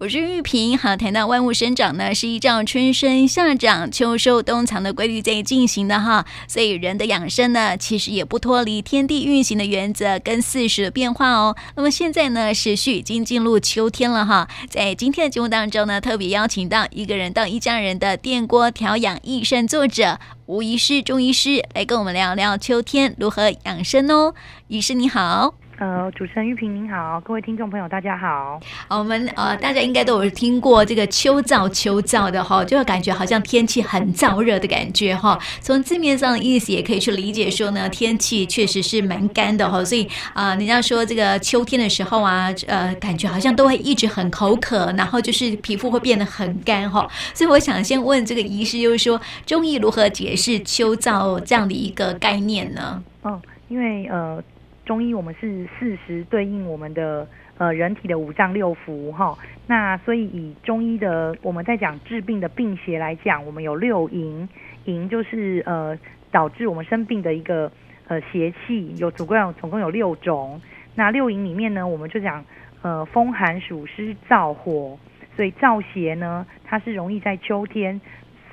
我是玉萍。好，谈到万物生长呢，是依照春生、夏长、秋收、冬藏的规律在进行的哈。所以人的养生呢，其实也不脱离天地运行的原则跟四时的变化哦。那么现在呢，时序已经进入秋天了哈。在今天的节目当中呢，特别邀请到一个人到一家人的电锅调养益善作者吴医师中医师来跟我们聊聊秋天如何养生哦。医师你好。呃，主持人玉萍您好，各位听众朋友大家好。好，我们呃大家应该都有听过这个秋燥秋燥的哈，就会感觉好像天气很燥热的感觉哈。从字面上的意思也可以去理解说呢，天气确实是蛮干的哈。所以啊、呃，人家说这个秋天的时候啊，呃，感觉好像都会一直很口渴，然后就是皮肤会变得很干哈。所以我想先问这个医师，就是说中医如何解释秋燥这样的一个概念呢？哦，因为呃。中医我们是四时对应我们的呃人体的五脏六腑哈，那所以以中医的我们在讲治病的病邪来讲，我们有六淫，淫就是呃导致我们生病的一个呃邪气，有总共有总共有六种。那六淫里面呢，我们就讲呃风寒暑湿燥火，所以燥邪呢，它是容易在秋天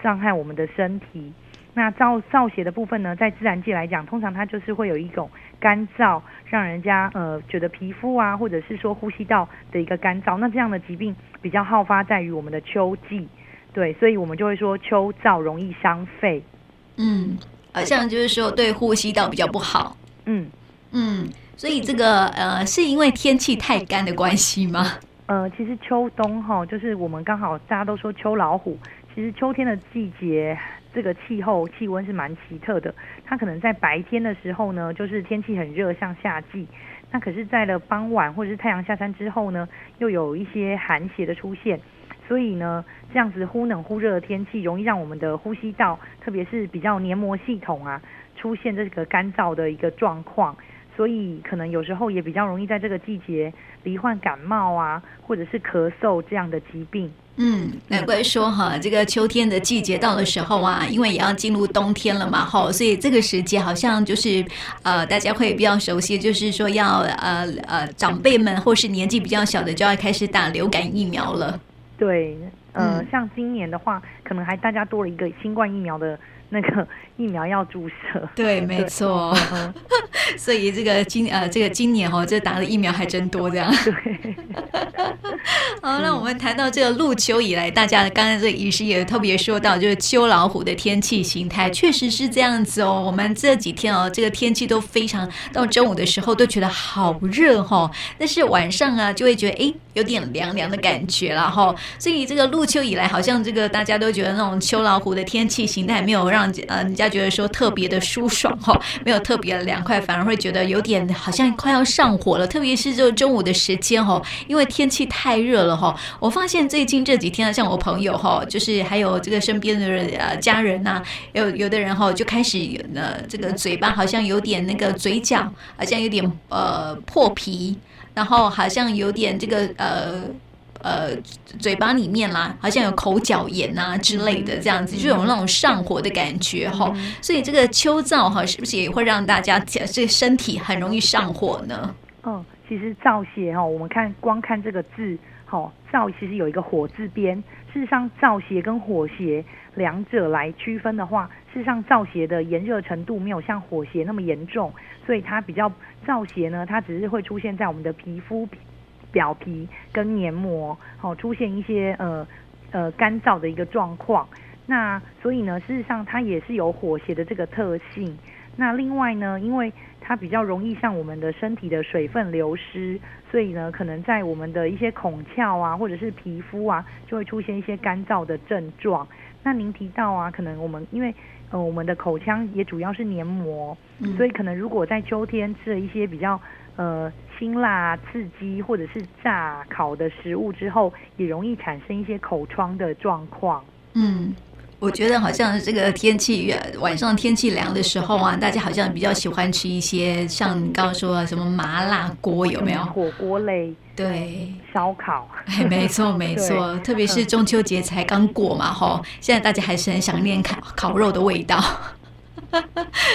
伤害我们的身体。那燥燥邪的部分呢，在自然界来讲，通常它就是会有一种干燥，让人家呃觉得皮肤啊，或者是说呼吸道的一个干燥。那这样的疾病比较好发在于我们的秋季，对，所以我们就会说秋燥容易伤肺。嗯，好像就是说对呼吸道比较不好。嗯嗯，所以这个呃是因为天气太干的关系吗？呃，其实秋冬哈，就是我们刚好大家都说秋老虎，其实秋天的季节。这个气候气温是蛮奇特的，它可能在白天的时候呢，就是天气很热，像夏季。那可是，在了傍晚或者是太阳下山之后呢，又有一些寒邪的出现。所以呢，这样子忽冷忽热的天气，容易让我们的呼吸道，特别是比较黏膜系统啊，出现这个干燥的一个状况。所以可能有时候也比较容易在这个季节罹患感冒啊，或者是咳嗽这样的疾病。嗯，难怪说哈，这个秋天的季节到的时候啊，因为也要进入冬天了嘛，哈，所以这个时节好像就是呃，大家会比较熟悉，就是说要呃呃长辈们或是年纪比较小的就要开始打流感疫苗了。对，呃，像今年的话，可能还大家多了一个新冠疫苗的。那个疫苗要注射，对，没错。所以这个今呃，这个今年哦，这打的疫苗还真多，这样。对。好，那我们谈到这个入秋以来，大家刚才这个医师也特别说到，就是秋老虎的天气形态，确实是这样子哦。我们这几天哦，这个天气都非常，到中午的时候都觉得好热哦，但是晚上啊，就会觉得哎，有点凉凉的感觉了哈。所以这个入秋以来，好像这个大家都觉得那种秋老虎的天气形态没有让。让呃人家觉得说特别的舒爽哈，没有特别的凉快，反而会觉得有点好像快要上火了。特别是这中午的时间哈，因为天气太热了哈。我发现最近这几天啊，像我朋友哈，就是还有这个身边的人呃家人呐，有有的人哈就开始呃这个嘴巴好像有点那个嘴角好像有点呃破皮，然后好像有点这个呃。呃，嘴巴里面啦，好像有口角炎啊之类的，这样子就有那种上火的感觉哈。所以这个秋燥哈，是不是也会让大家这个身体很容易上火呢？嗯，其实燥邪哈，我们看光看这个字，哈，燥其实有一个火字边。事实上，燥邪跟火邪两者来区分的话，事实上燥邪的炎热程度没有像火邪那么严重，所以它比较燥邪呢，它只是会出现在我们的皮肤。表皮跟黏膜，好、哦、出现一些呃呃干燥的一个状况。那所以呢，事实上它也是有火邪的这个特性。那另外呢，因为它比较容易像我们的身体的水分流失，所以呢，可能在我们的一些孔窍啊，或者是皮肤啊，就会出现一些干燥的症状。那您提到啊，可能我们因为呃我们的口腔也主要是黏膜，嗯、所以可能如果在秋天吃了一些比较呃。辛辣、刺激或者是炸烤的食物之后，也容易产生一些口疮的状况。嗯，我觉得好像这个天气晚上天气凉的时候啊，大家好像比较喜欢吃一些像你刚刚说的什么麻辣锅，有没有？火锅类，对，烧烤。哎，没 错没错，特别是中秋节才刚过嘛，吼，现在大家还是很想念烤烤肉的味道。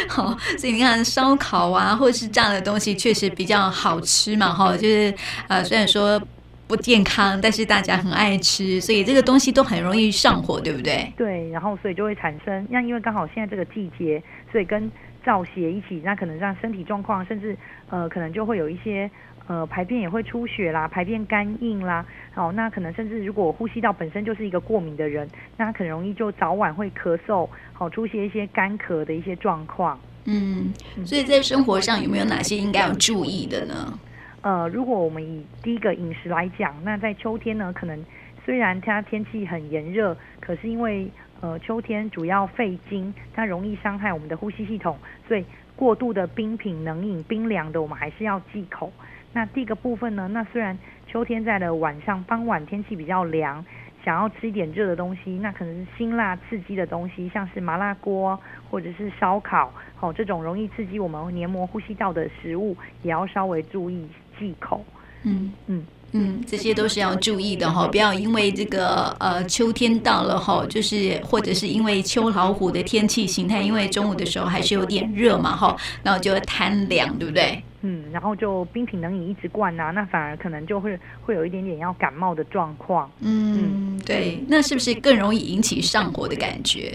好，所以你看烧烤啊，或是这样的东西，确实比较好吃嘛，哈，就是呃，虽然说。不健康，但是大家很爱吃，所以这个东西都很容易上火，对不对？对，然后所以就会产生，那因为刚好现在这个季节，所以跟燥邪一起，那可能让身体状况，甚至呃可能就会有一些。呃，排便也会出血啦，排便干硬啦，好、哦，那可能甚至如果呼吸道本身就是一个过敏的人，那他很容易就早晚会咳嗽，好、哦，出现一些干咳的一些状况。嗯，所以在生活上有没有哪些应该要注意的呢？呃，如果我们以第一个饮食来讲，那在秋天呢，可能虽然它天气很炎热，可是因为呃秋天主要肺经，它容易伤害我们的呼吸系统，所以过度的冰品、冷饮、冰凉的，我们还是要忌口。那第一个部分呢，那虽然秋天在的晚上傍晚天气比较凉，想要吃一点热的东西，那可能是辛辣刺激的东西，像是麻辣锅或者是烧烤，哦，这种容易刺激我们黏膜呼吸道的食物，也要稍微注意忌口。嗯嗯嗯，这些都是要注意的哈，不要因为这个呃秋天到了哈，就是或者是因为秋老虎的天气形态，因为中午的时候还是有点热嘛哈，然后就会贪凉，对不对？嗯，然后就冰品冷饮一直灌呐、啊，那反而可能就会会有一点点要感冒的状况。嗯，对，那是不是更容易引起上火的感觉？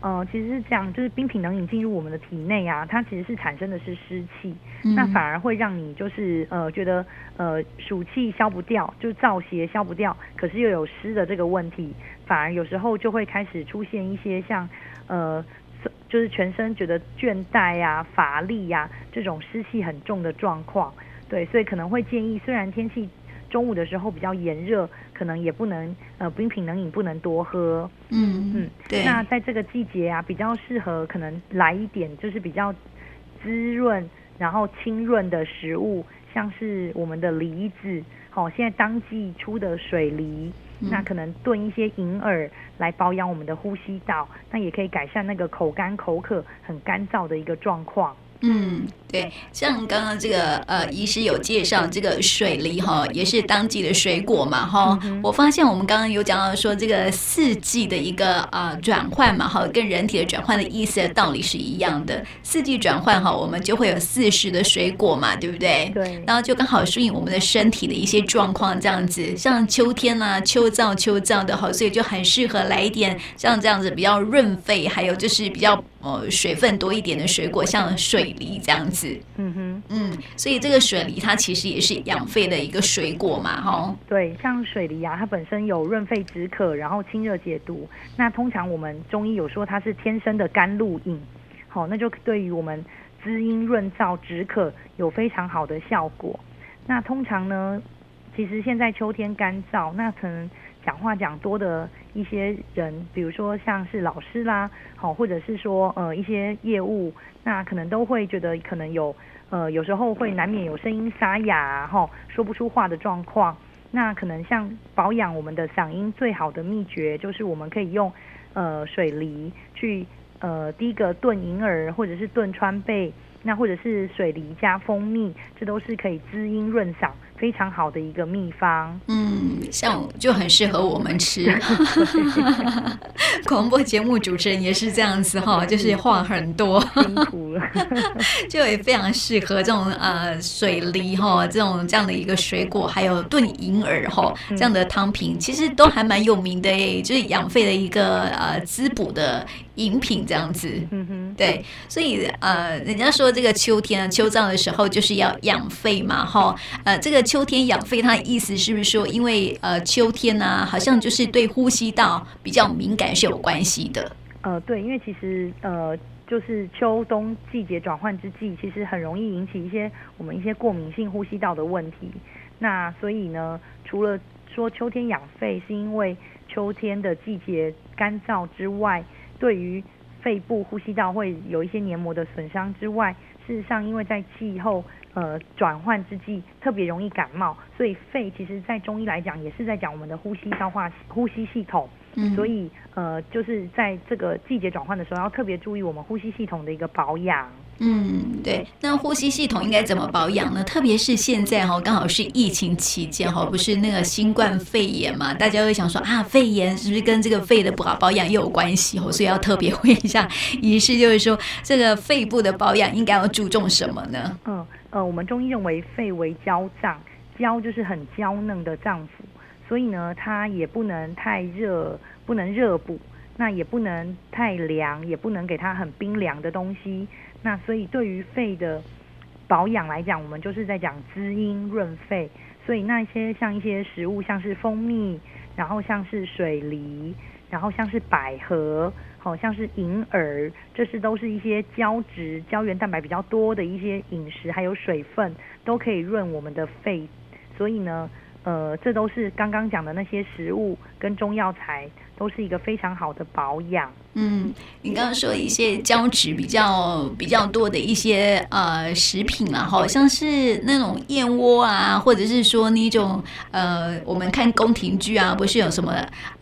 呃，其实是这样，就是冰品冷饮进入我们的体内啊，它其实是产生的是湿气，嗯、那反而会让你就是呃觉得呃暑气消不掉，就燥邪消不掉，可是又有湿的这个问题，反而有时候就会开始出现一些像呃。就是全身觉得倦怠呀、啊、乏力呀、啊、这种湿气很重的状况，对，所以可能会建议，虽然天气中午的时候比较炎热，可能也不能呃冰品冷饮不能多喝，嗯嗯，对。那在这个季节啊，比较适合可能来一点就是比较滋润然后清润的食物，像是我们的梨子，好、哦，现在当季出的水梨。那可能炖一些银耳来保养我们的呼吸道，那也可以改善那个口干口渴、很干燥的一个状况。嗯，对，像刚刚这个呃，医师有介绍这个水梨哈，也是当季的水果嘛哈。我发现我们刚刚有讲到说这个四季的一个呃转换嘛哈，跟人体的转换的意思的道理是一样的。四季转换哈，我们就会有四时的水果嘛，对不对？对。然后就刚好适应我们的身体的一些状况，这样子。像秋天呐、啊，秋燥秋燥的哈，所以就很适合来一点像这样子比较润肺，还有就是比较。呃，水分多一点的水果，像水梨这样子。嗯哼，嗯，所以这个水梨它其实也是养肺的一个水果嘛，哈。对，像水梨啊，它本身有润肺止渴，然后清热解毒。那通常我们中医有说它是天生的甘露饮，好，那就对于我们滋阴润燥止渴有非常好的效果。那通常呢，其实现在秋天干燥，那可能。讲话讲多的一些人，比如说像是老师啦，好，或者是说呃一些业务，那可能都会觉得可能有呃有时候会难免有声音沙哑哈，说不出话的状况。那可能像保养我们的嗓音最好的秘诀，就是我们可以用呃水梨去呃第一个炖银耳，或者是炖川贝，那或者是水梨加蜂蜜，这都是可以滋阴润嗓。非常好的一个秘方，嗯，像就很适合我们吃。广播节目主持人也是这样子哈，就是话很多，辛苦了，就也非常适合这种呃水梨哈，这种这样的一个水果，还有炖银耳哈这样的汤品，其实都还蛮有名的诶，就是养肺的一个呃滋补的饮品这样子。嗯哼，对，所以呃，人家说这个秋天啊，秋燥的时候就是要养肺嘛哈，呃，这个。秋天养肺，它的意思是不是说，因为呃秋天呢、好像就是对呼吸道比较敏感是有关系的？呃，对，因为其实呃就是秋冬季节转换之际，其实很容易引起一些我们一些过敏性呼吸道的问题。那所以呢，除了说秋天养肺是因为秋天的季节干燥之外，对于肺部呼吸道会有一些黏膜的损伤之外，事实上因为在气候。呃，转换之际特别容易感冒，所以肺其实，在中医来讲，也是在讲我们的呼吸消化、呼吸系统。嗯，所以呃，就是在这个季节转换的时候，要特别注意我们呼吸系统的一个保养。嗯，对。那呼吸系统应该怎么保养呢？特别是现在哈，刚好是疫情期间哈，不是那个新冠肺炎嘛，大家会想说啊，肺炎是不是跟这个肺的不好保养又有关系哦？所以要特别问一下医师，就是说这个肺部的保养应该要注重什么呢？嗯。呃，我们中医认为肺为娇脏，娇就是很娇嫩的脏腑，所以呢，它也不能太热，不能热补，那也不能太凉，也不能给它很冰凉的东西。那所以对于肺的保养来讲，我们就是在讲滋阴润肺。所以那些像一些食物，像是蜂蜜，然后像是水梨，然后像是百合，好像是银耳，这是都是一些胶质、胶原蛋白比较多的一些饮食，还有水分都可以润我们的肺。所以呢，呃，这都是刚刚讲的那些食物跟中药材，都是一个非常好的保养。嗯，你刚刚说一些胶质比较比较多的一些呃食品啊，好像是那种燕窝啊，或者是说那种呃，我们看宫廷剧啊，不是有什么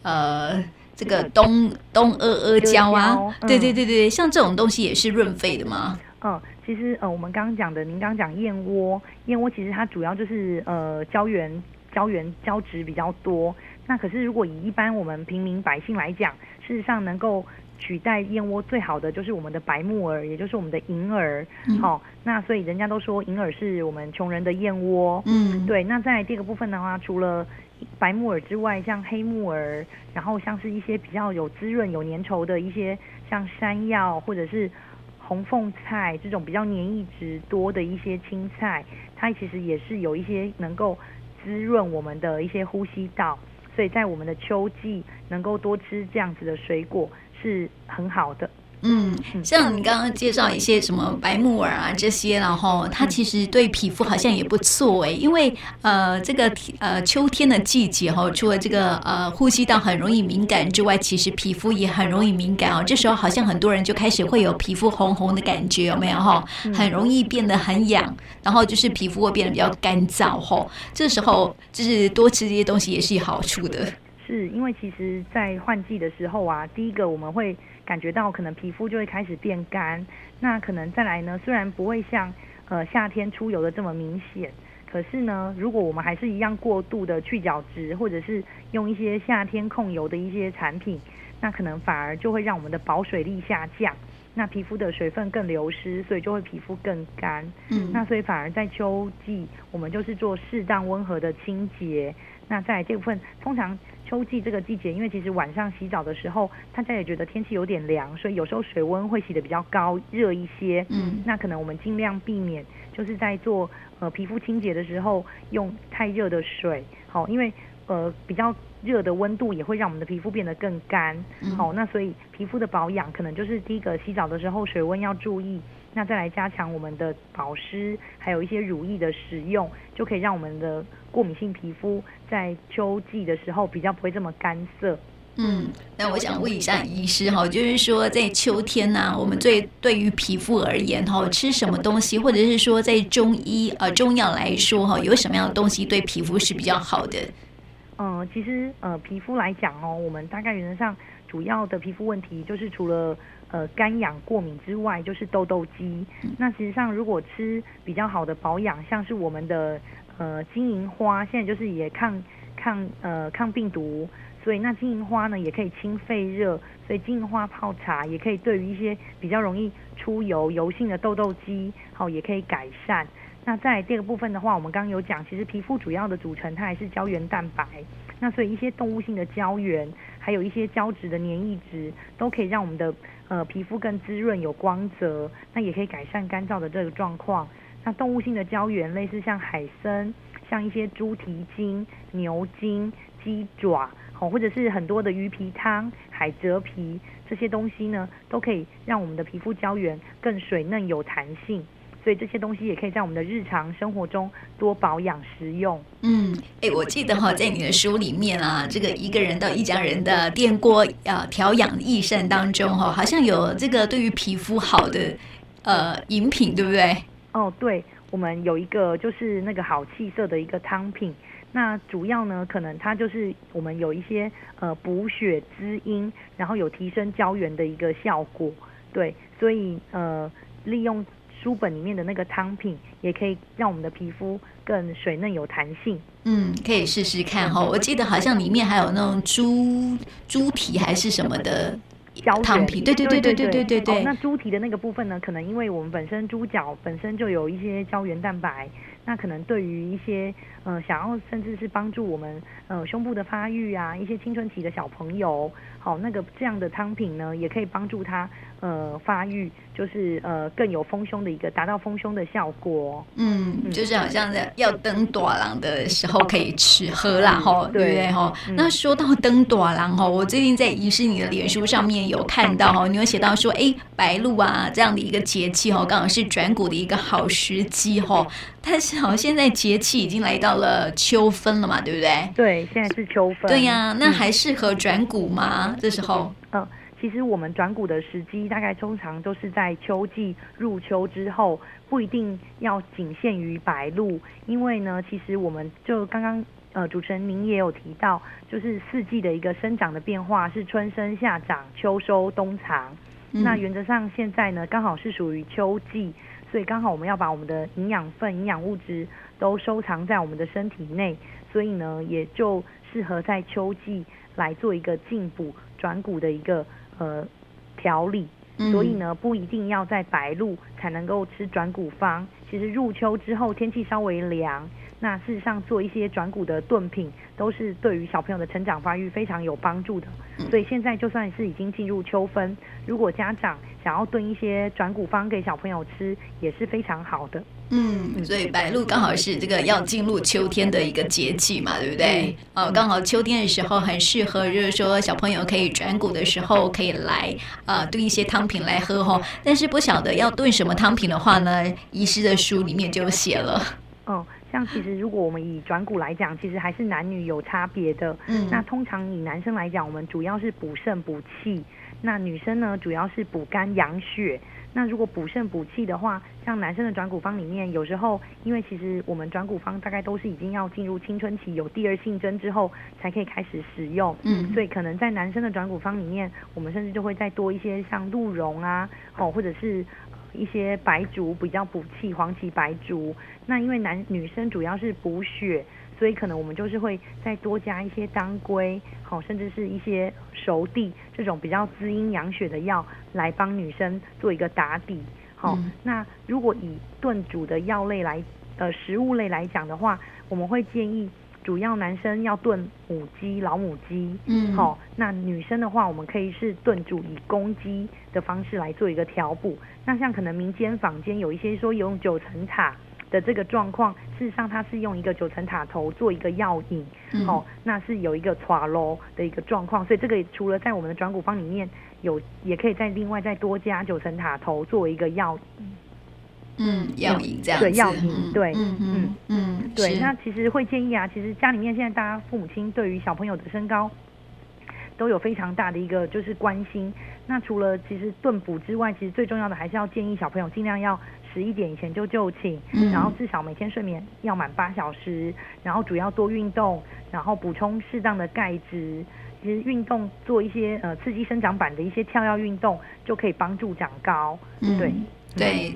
呃这个东东阿阿胶啊？嗯、对对对对，像这种东西也是润肺的吗？嗯，其实呃，我们刚刚讲的，您刚刚讲燕窝，燕窝其实它主要就是呃胶原。胶原胶质比较多，那可是如果以一般我们平民百姓来讲，事实上能够取代燕窝最好的就是我们的白木耳，也就是我们的银耳。好、嗯哦，那所以人家都说银耳是我们穷人的燕窝。嗯，对。那在这个部分的话，除了白木耳之外，像黑木耳，然后像是一些比较有滋润、有粘稠的一些，像山药或者是红凤菜这种比较粘液质多的一些青菜，它其实也是有一些能够。滋润我们的一些呼吸道，所以在我们的秋季能够多吃这样子的水果是很好的。嗯，像你刚刚介绍一些什么白木耳啊这些，然后它其实对皮肤好像也不错诶，因为呃这个呃秋天的季节哈，除了这个呃呼吸道很容易敏感之外，其实皮肤也很容易敏感哦。这时候好像很多人就开始会有皮肤红红的感觉，有没有哈？很容易变得很痒，然后就是皮肤会变得比较干燥哈。这时候就是多吃这些东西也是有好处的。是因为其实，在换季的时候啊，第一个我们会感觉到可能皮肤就会开始变干，那可能再来呢，虽然不会像呃夏天出油的这么明显，可是呢，如果我们还是一样过度的去角质，或者是用一些夏天控油的一些产品，那可能反而就会让我们的保水力下降，那皮肤的水分更流失，所以就会皮肤更干。嗯，那所以反而在秋季，我们就是做适当温和的清洁。那在这部分，通常秋季这个季节，因为其实晚上洗澡的时候，大家也觉得天气有点凉，所以有时候水温会洗得比较高，热一些。嗯，那可能我们尽量避免，就是在做呃皮肤清洁的时候用太热的水。好，因为呃比较热的温度也会让我们的皮肤变得更干。好，那所以皮肤的保养可能就是第一个洗澡的时候水温要注意。那再来加强我们的保湿，还有一些乳液的使用，就可以让我们的过敏性皮肤在秋季的时候比较不会这么干涩。嗯，那我想问一下医师哈，就是说在秋天呢、啊，我们最对于皮肤而言哈，吃什么东西，或者是说在中医呃中药来说哈，有什么样的东西对皮肤是比较好的？嗯，其实呃皮肤来讲哦，我们大概原则上主要的皮肤问题就是除了。呃，干痒过敏之外，就是痘痘肌。那实际上，如果吃比较好的保养，像是我们的呃金银花，现在就是也抗抗呃抗病毒，所以那金银花呢也可以清肺热，所以金银花泡茶也可以对于一些比较容易出油油性的痘痘肌，好、哦、也可以改善。那在这个部分的话，我们刚刚有讲，其实皮肤主要的组成它还是胶原蛋白，那所以一些动物性的胶原，还有一些胶质的粘液质，都可以让我们的。呃，皮肤更滋润有光泽，那也可以改善干燥的这个状况。那动物性的胶原，类似像海参，像一些猪蹄筋、牛筋、鸡爪，好，或者是很多的鱼皮汤、海蜇皮这些东西呢，都可以让我们的皮肤胶原更水嫩有弹性。所以这些东西也可以在我们的日常生活中多保养食用。嗯，哎，我记得哈，在你的书里面啊，这个一个人到一家人的电锅啊调养益膳当中哈，好像有这个对于皮肤好的呃饮品，对不对？哦，对，我们有一个就是那个好气色的一个汤品。那主要呢，可能它就是我们有一些呃补血滋阴，然后有提升胶原的一个效果。对，所以呃利用。书本里面的那个汤品，也可以让我们的皮肤更水嫩有弹性。嗯，可以试试看哈。我记得好像里面还有那种猪猪蹄还是什么的汤品。对对对对对对对对。那猪蹄的那个部分呢，可能因为我们本身猪脚本身就有一些胶原蛋白，那可能对于一些呃想要甚至是帮助我们呃胸部的发育啊，一些青春期的小朋友，好，那个这样的汤品呢，也可以帮助他呃发育，就是呃更有丰胸的一个达到丰胸的效果。嗯，就是好像在要登短郎的时候可以吃喝啦，吼、嗯，对不对吼？那说到登短郎吼，我最近在医师你的脸书上面有看到吼，你有写到说，哎，白露啊这样的一个节气吼，刚好是转骨的一个好时机吼。但是好像现在节气已经来到了秋分了嘛，对不对？对，现在是秋分。对呀、啊，那还适合转骨吗？这时候？嗯，其实我们转骨的时机大概通常都是在秋季入秋之后，不一定要仅限于白露，因为呢，其实我们就刚刚呃主持人您也有提到，就是四季的一个生长的变化是春生夏长秋收冬藏，嗯、那原则上现在呢刚好是属于秋季。所以刚好我们要把我们的营养分、营养物质都收藏在我们的身体内，所以呢，也就适合在秋季来做一个进补转骨的一个呃调理。所以呢，不一定要在白露才能够吃转骨方。其实入秋之后，天气稍微凉，那事实上做一些转骨的炖品，都是对于小朋友的成长发育非常有帮助的。所以现在就算是已经进入秋分，如果家长想要炖一些转骨方给小朋友吃，也是非常好的。嗯，所以白露刚好是这个要进入秋天的一个节气嘛，对不对？哦，刚好秋天的时候很适合，就是说小朋友可以转骨的时候可以来呃炖一些汤品来喝哈。但是不晓得要炖什么汤品的话呢，医师的书里面就写了。哦，像其实如果我们以转骨来讲，其实还是男女有差别的。嗯，那通常以男生来讲，我们主要是补肾补气；那女生呢，主要是补肝养血。那如果补肾补气的话，像男生的转骨方里面，有时候因为其实我们转骨方大概都是已经要进入青春期，有第二性征之后才可以开始使用，嗯，所以可能在男生的转骨方里面，我们甚至就会再多一些像鹿茸啊，哦，或者是一些白术比较补气，黄芪白术。那因为男女生主要是补血。所以可能我们就是会再多加一些当归，好，甚至是一些熟地这种比较滋阴养血的药来帮女生做一个打底，好。嗯、那如果以炖煮的药类来，呃，食物类来讲的话，我们会建议主要男生要炖母鸡、老母鸡，嗯，好。那女生的话，我们可以是炖煮以公鸡的方式来做一个调补。那像可能民间坊间有一些说用九层塔。的这个状况，事实上它是用一个九层塔头做一个药引，嗯、哦，那是有一个剉咯的一个状况，所以这个除了在我们的转骨方里面有，也可以再另外再多加九层塔头作为一个药引，嗯，药引这样子，对，药引，对，嗯嗯嗯，对，那其实会建议啊，其实家里面现在大家父母亲对于小朋友的身高都有非常大的一个就是关心，那除了其实炖补之外，其实最重要的还是要建议小朋友尽量要。十一点以前就就寝，然后至少每天睡眠要满八小时，然后主要多运动，然后补充适当的钙质。其实运动做一些呃刺激生长板的一些跳跃运动，就可以帮助长高。对，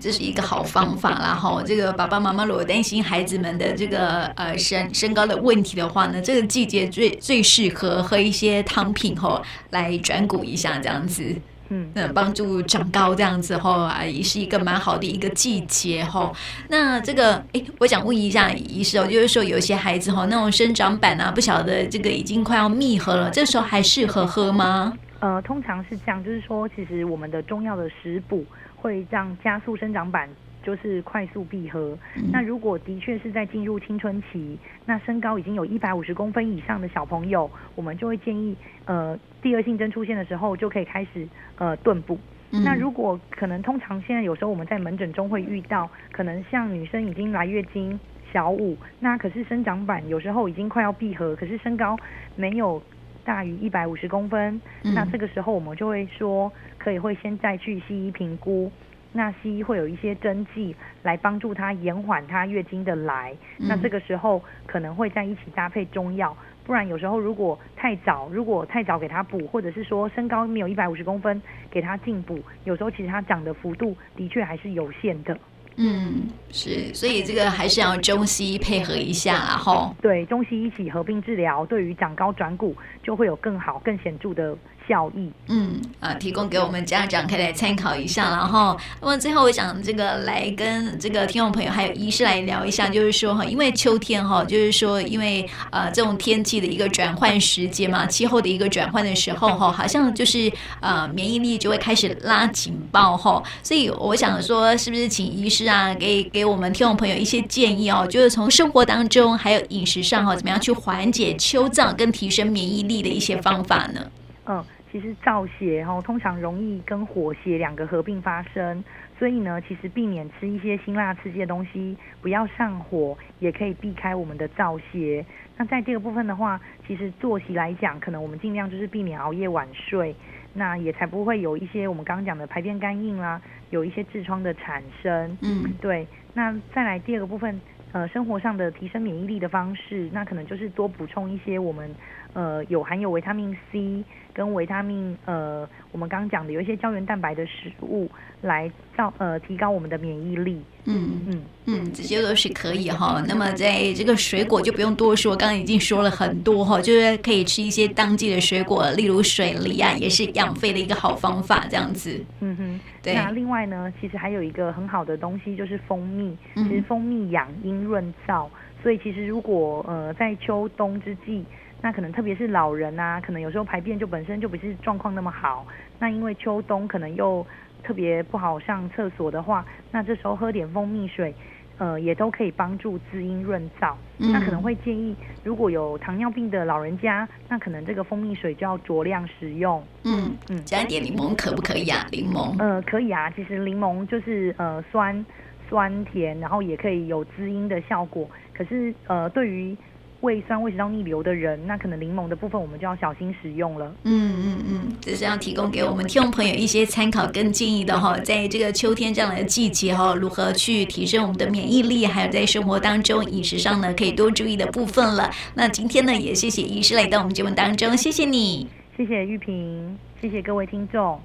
这是一个好方法啦。哈，这个爸爸妈妈如果担心孩子们的这个呃身身高的问题的话呢，这个季节最最适合喝一些汤品吼来转骨一下这样子。嗯，那帮助长高这样子吼啊，也是一个蛮好的一个季节吼。那这个，哎，我想问一下医师哦，就是说有些孩子吼，那种生长板啊，不晓得这个已经快要密合了，这时候还适合喝吗？呃，通常是这样，就是说，其实我们的中药的食补会让加速生长板。就是快速闭合。那如果的确是在进入青春期，那身高已经有一百五十公分以上的小朋友，我们就会建议，呃，第二性征出现的时候就可以开始呃顿补。那如果可能，通常现在有时候我们在门诊中会遇到，可能像女生已经来月经小五，那可是生长板有时候已经快要闭合，可是身高没有大于一百五十公分，那这个时候我们就会说，可以会先再去西医评估。那西医会有一些针剂来帮助她延缓她月经的来，嗯、那这个时候可能会在一起搭配中药，不然有时候如果太早，如果太早给他补，或者是说身高没有一百五十公分给他进补，有时候其实他长的幅度的确还是有限的。嗯，是，所以这个还是要中西医配合一下啦，吼。对，中西医一起合并治疗，对于长高转骨就会有更好、更显著的。效益，嗯啊，提供给我们家长可以来参考一下，然后，那么最后我想这个来跟这个听众朋友还有医师来聊一下，就是说哈，因为秋天哈，就是说因为呃这种天气的一个转换时间嘛，气候的一个转换的时候哈，好像就是呃免疫力就会开始拉警报哈，所以我想说，是不是请医师啊给给我们听众朋友一些建议哦，就是从生活当中还有饮食上哈，怎么样去缓解秋燥跟提升免疫力的一些方法呢？嗯，其实燥邪哈，通常容易跟火邪两个合并发生，所以呢，其实避免吃一些辛辣刺激的东西，不要上火，也可以避开我们的燥邪。那在这个部分的话，其实作息来讲，可能我们尽量就是避免熬夜晚睡，那也才不会有一些我们刚刚讲的排便干硬啦，有一些痔疮的产生。嗯，对。那再来第二个部分，呃，生活上的提升免疫力的方式，那可能就是多补充一些我们。呃，有含有维他命 C 跟维他命呃，我们刚刚讲的有一些胶原蛋白的食物来造呃提高我们的免疫力。嗯嗯嗯，这些都是可以哈。那么在这个水果就不用多说，刚刚已经说了很多哈，就是可以吃一些当季的水果，例如水梨啊，也是养肺的一个好方法，这样子。嗯哼，对。那另外呢，其实还有一个很好的东西就是蜂蜜，其实蜂蜜养阴润燥，所以其实如果呃在秋冬之际。那可能特别是老人啊，可能有时候排便就本身就不是状况那么好。那因为秋冬可能又特别不好上厕所的话，那这时候喝点蜂蜜水，呃，也都可以帮助滋阴润燥。嗯。那可能会建议，如果有糖尿病的老人家，那可能这个蜂蜜水就要酌量使用。嗯嗯，加一点柠檬可不可以啊？柠檬？呃，可以啊。其实柠檬就是呃酸酸甜，然后也可以有滋阴的效果。可是呃，对于胃酸、胃食道逆流的人，那可能柠檬的部分我们就要小心使用了。嗯嗯嗯，这是要提供给我们听众朋友一些参考跟建议的哈，在这个秋天这样的季节哈，如何去提升我们的免疫力，还有在生活当中饮食上呢，可以多注意的部分了。那今天呢，也谢谢医师来到我们节目当中，谢谢你，谢谢玉萍，谢谢各位听众。